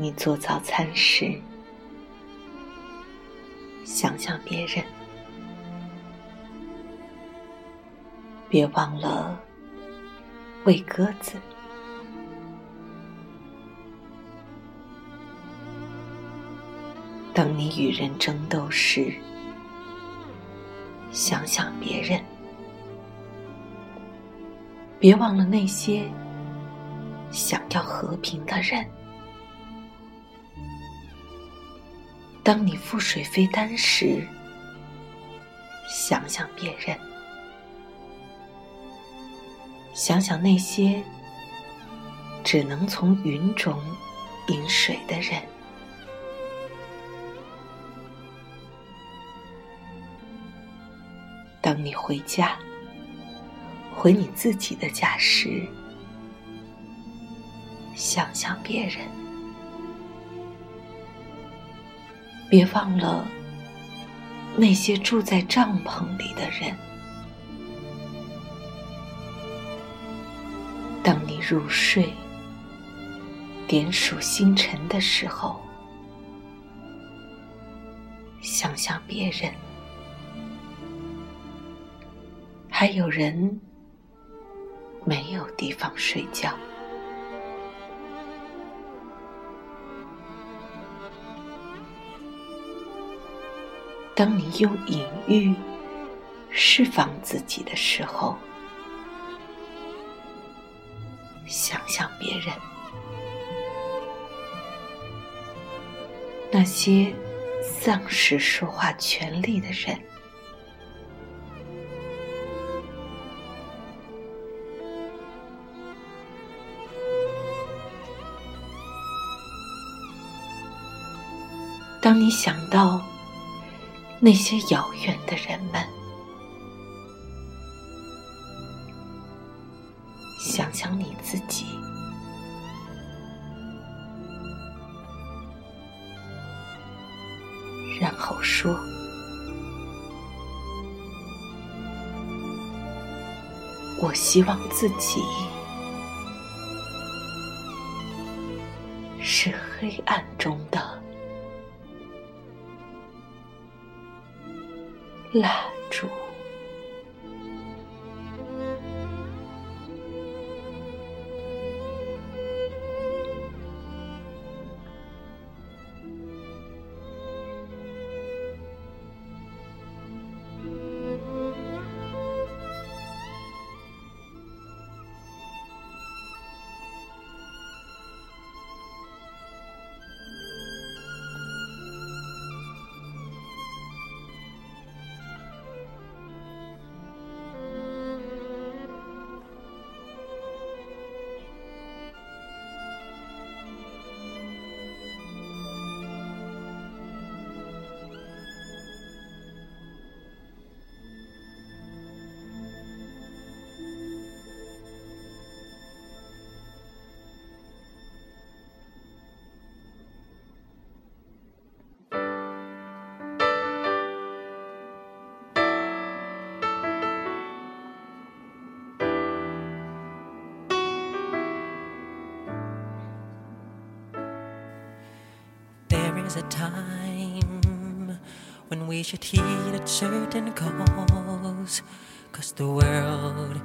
你做早餐时，想想别人，别忘了喂鸽子。当你与人争斗时，想想别人，别忘了那些想要和平的人。当你覆水飞单时，想想别人，想想那些只能从云中饮水的人。当你回家，回你自己的家时，想想别人。别忘了那些住在帐篷里的人。当你入睡、点数星辰的时候，想想别人。还有人没有地方睡觉。当你用隐喻释放自己的时候，想想别人，那些丧失说话权利的人。当你想到。那些遥远的人们，想想你自己，然后说：“我希望自己是黑暗懒。烛。There's a time when we should heed a certain cause. Cause the world,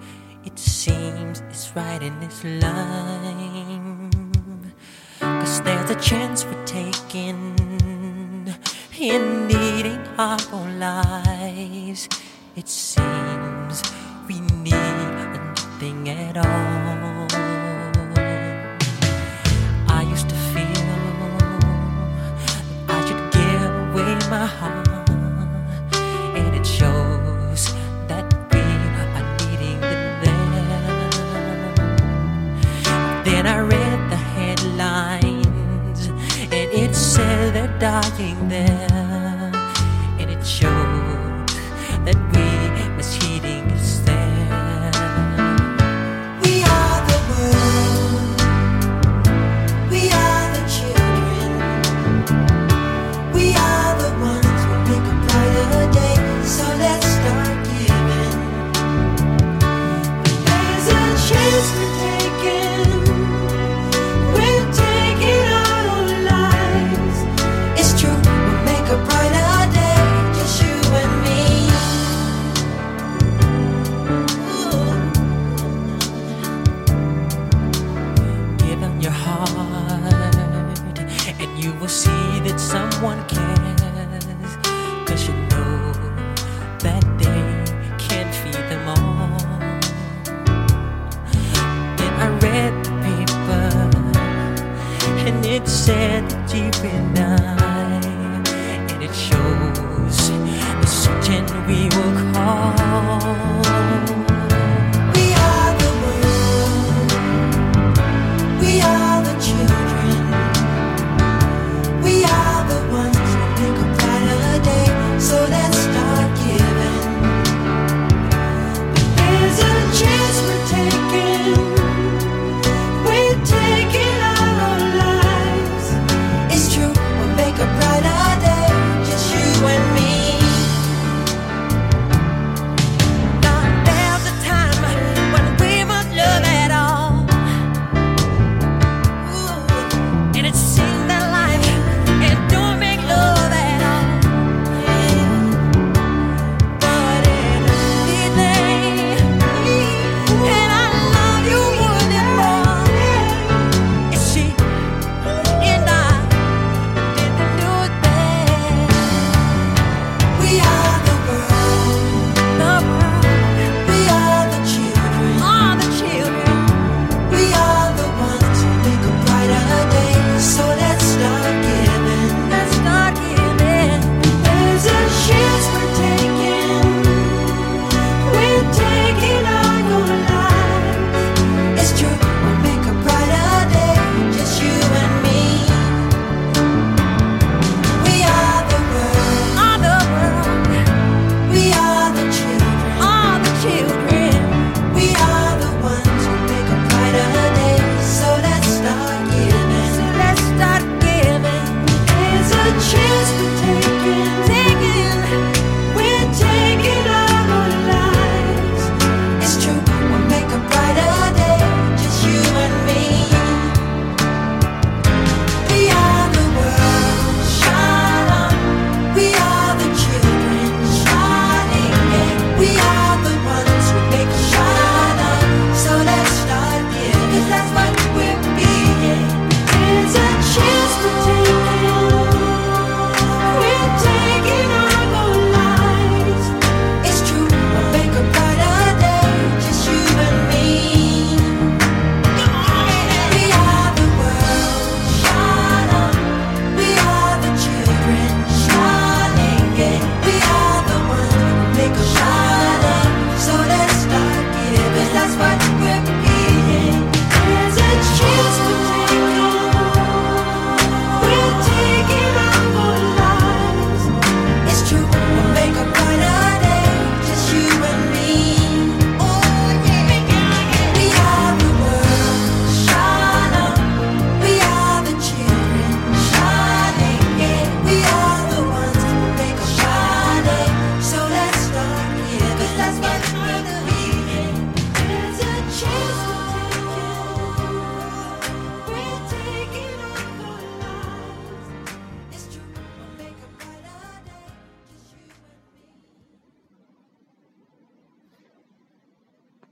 it seems, is right in its line. Cause there's a chance we're taking in needing our own lives. It seems we need nothing at all. Then I read the headlines, and it said they're dying there.